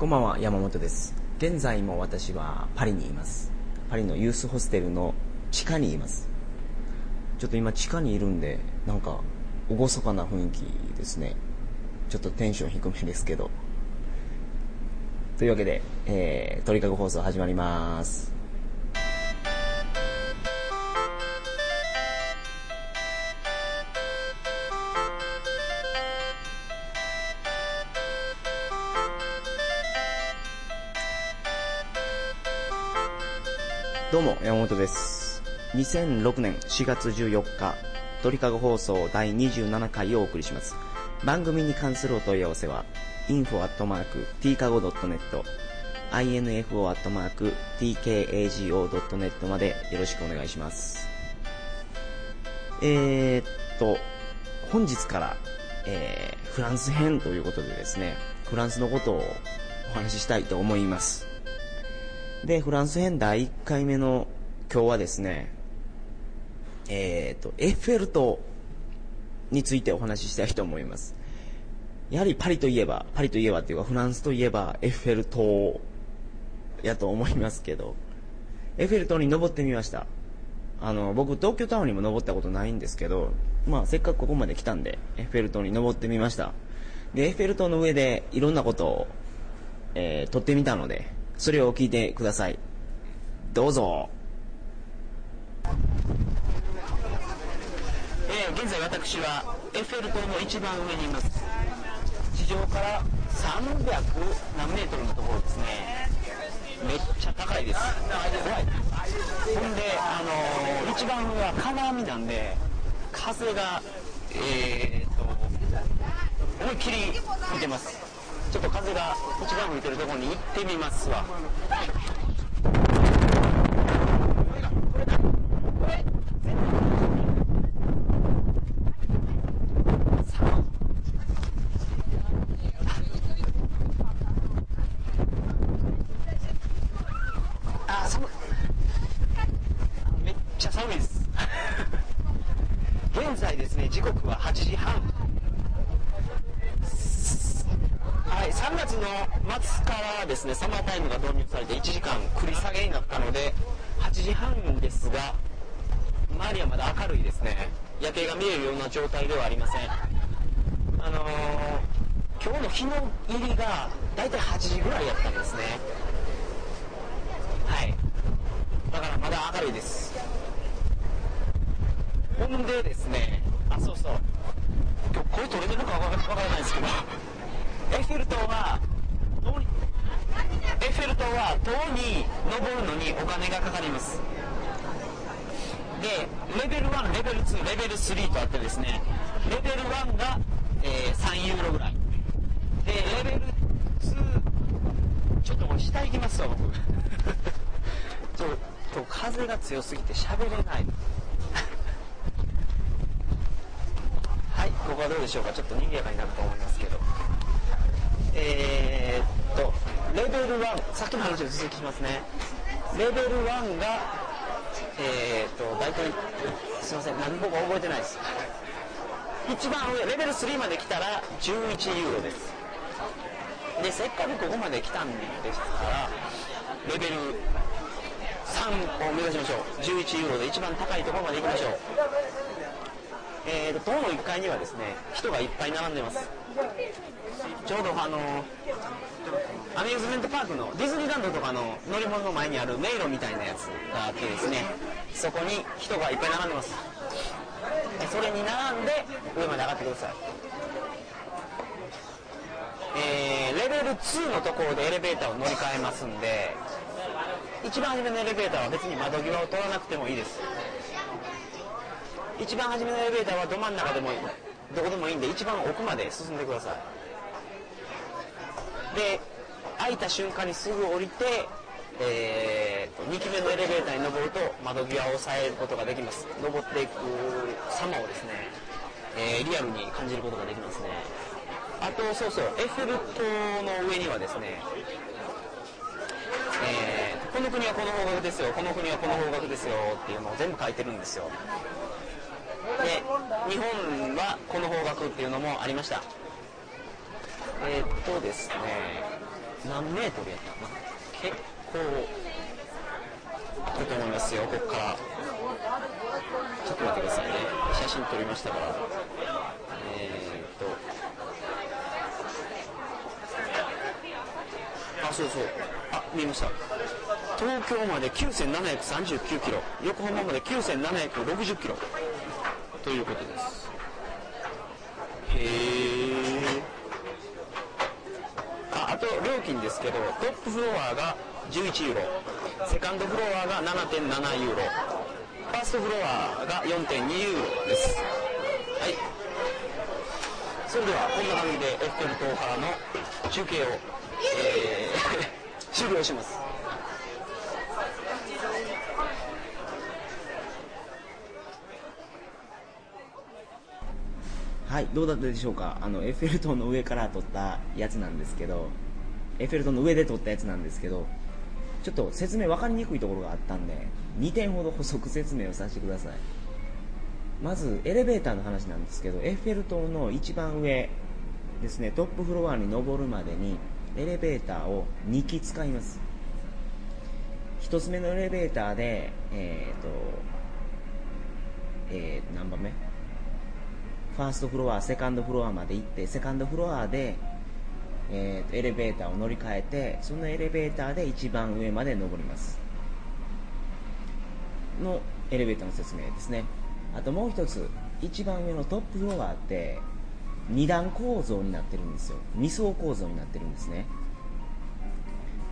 こんばんは、山本です。現在も私はパリにいます。パリのユースホステルの地下にいます。ちょっと今地下にいるんで、なんか、厳かな雰囲気ですね。ちょっとテンション低めですけど。というわけで、えー、鳥かご放送始まります。どうも、山本です。2006年4月14日、鳥かご放送第27回をお送りします。番組に関するお問い合わせは、info.tkago.net、info.tkago.net までよろしくお願いします。えー、っと、本日から、えー、フランス編ということでですね、フランスのことをお話ししたいと思います。で、フランス編第1回目の今日はですね、えー、と、エッフェル塔についてお話ししたいと思います。やはりパリといえば、パリといえばっていうかフランスといえばエッフェル塔やと思いますけど、エッフェル塔に登ってみました。あの、僕東京タワーにも登ったことないんですけど、まあせっかくここまで来たんで、エッフェル塔に登ってみました。で、エッフェル塔の上でいろんなことを、えー撮ってみたので、それを聞いてください。どうぞ。えー現在私はエッフェル塔の一番上にいます。地上から300何メートルのところですね。めっちゃ高いです。怖い。ほんで、あのー一番上は金網なんで、風が、えーっと、思いっきり吹いてます。ちょっと風が一番吹いてるところに行ってみますわ。あ、寒い。めっちゃ寒いです。現在ですね、時刻は8時半。はい、3月の末からですね、サマータイムが導入されて1時間繰り下げになったので、8時半ですが、周りはまだ明るいですね。夜景が見えるような状態ではありません。あのー、今日の日の入りが大体8時ぐらいやったんですね。はい。だからまだ明るいです。ほんでですね、あ、そうそう。今日声取れてるかわからないですけど、エッフェル塔は、ッフェル塔は塔に登るのにお金がかかります。で、レベル1、レベル2、レベル3とあってですね、レベル1が、えー3ユーロぐらい。で、レベル2、ちょっとこれ下行きますわ、僕。ちょっと風が強すぎて喋れない。はい、ここはどうでしょうか。ちょっと賑やかになると思いますけど。えー、っと、レベル1、さっきの話を続きしますね。レベル1が、えー、っと、大体、すいません、何も覚えてないです。一番上、レベル3まで来たら11ユーロです。で、せっかくここまで来たんですから、レベル3を目指しましょう。11ユーロで一番高いところまで行きましょう。えーと、塔の1階にはですね、人がいっぱい並んでます。ちょうどあの、アミューズメントパークのディズニーランドとかの乗り物の前にある迷路みたいなやつがあってですね、そこに人がいっぱい並んでます。それに並んで上まで上がってください。えー、レベル2のところでエレベーターを乗り換えますんで、一番初めのエレベーターは別に窓際を通らなくてもいいです。一番初めのエレベーターはど真ん中でもいい、どこでもいいんで、一番奥まで進んでください。で、開いた瞬間にすぐ降りて、えーと、2機目のエレベーターに登ると窓際を押さえることができます。登っていく様をですね、えーリアルに感じることができますね。あと、そうそう、エッフェル塔の上にはですね、えーこの国はこの方角ですよ、この国はこの方角ですよっていうのを全部書いてるんですよ。で、日本はこの方角っていうのもありました。えーっとですね、何メートルやったかな。結構だと思いますよここから。ちょっと待ってくださいね。写真撮りましたからえー、っと。あそうそう。あ見えました。東京まで9739キロ。横浜まで9760キロ。ということです。へえああと料金ですけどトップフロアが11ユーロセカンドフロアが7.7ユーロファーストフロアが4.2ユーロです。はい。それではこんな感じでエッフェル塔からの中継を、えー、終了します。はいどうだったでしょうか？あのエッフェル塔の上から撮ったやつなんですけど。エッフェル塔の上で撮ったやつなんですけどちょっと説明分かりにくいところがあったんで2点ほど補足説明をさせてください。まずエレベーターの話なんですけどエッフェル塔の一番上ですねトップフロアに登るまでにエレベーターを2機使います。1つ目のエレベーターでえっ、ー、とえー、何番目？ファーストフロア、セカンドフロアまで行って、セカンドフロアで、えーと、エレベーターを乗り換えて、そのエレベーターで一番上まで登ります。のエレベーターの説明ですね。あともう一つ、一番上のトップフロアって、二段構造になってるんですよ。二層構造になってるんですね。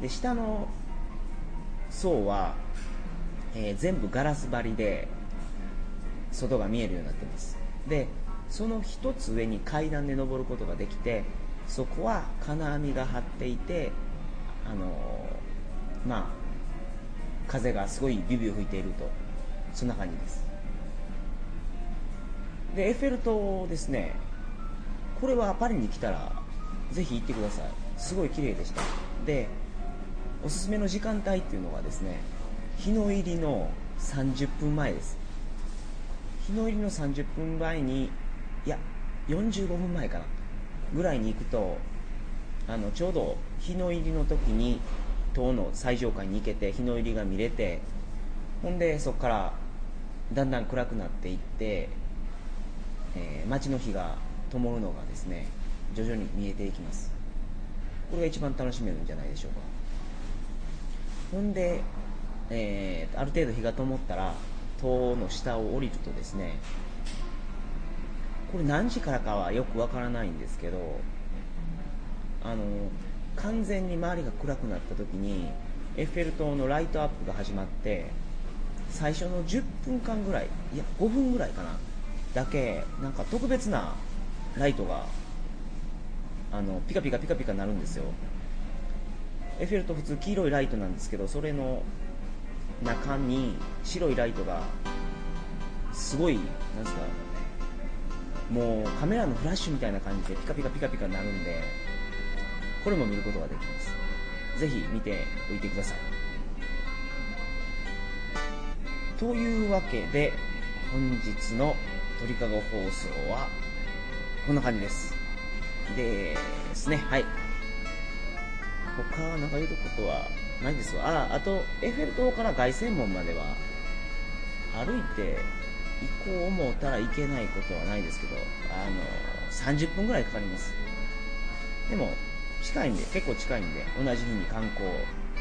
で、下の層は、えー、全部ガラス張りで、外が見えるようになってます。で、その一つ上に階段で登ることができてそこは金網が張っていてあの、まあ風がすごいビュビュ吹いていると。そんな感じです。でエッフェル塔ですね。これはパリに来たらぜひ行ってください。すごい綺麗でした。でおすすめの時間帯っていうのがですね日の入りの30分前です。日の入りの30分前にいや45分前かな。ぐらいに行くとあのちょうど日の入りの時に塔の最上階に行けて日の入りが見れてほんでそこからだんだん暗くなっていって、えー、街の日が灯るのがですね徐々に見えていきます。これが一番楽しめるんじゃないでしょうか。ほんで、えー、ある程度日が灯ったら塔の下を降りるとですねこれ何時からかはよくわからないんですけどあの完全に周りが暗くなった時にエッフェル塔のライトアップが始まって最初の10分間ぐらいいや5分ぐらいかなだけなんか特別なライトがあのピカピカピカピカなるんですよ。エッフェル塔普通黄色いライトなんですけどそれの中に白いライトがすごいなんですかもうカメラのフラッシュみたいな感じでピカピカピカピカになるんでこれも見ることができます。ぜひ見ておいてください。というわけで本日の鳥かご放送はこんな感じです。ですね。はい。他なんか言うことはないですわ。ああとエッフェル塔から凱旋門までは歩いて行こう思ったらいけないことはないですけど、あの、30分ぐらいかかります。でも、近いんで、結構近いんで、同じ日に観光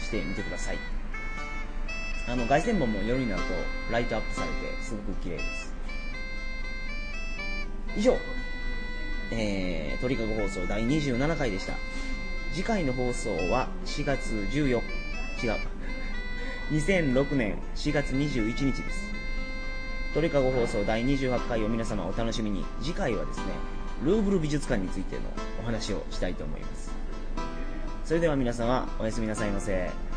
してみてください。あの、凱旋門も夜になるとライトアップされて、すごく綺麗です。以上、えー、鳥かご放送第27回でした。次回の放送は4月14、違う、2006年4月21日です。鳥かご放送第28回を皆様お楽しみに。次回はですねルーブル美術館についてのお話をしたいと思います。それでは皆様おやすみなさいませ。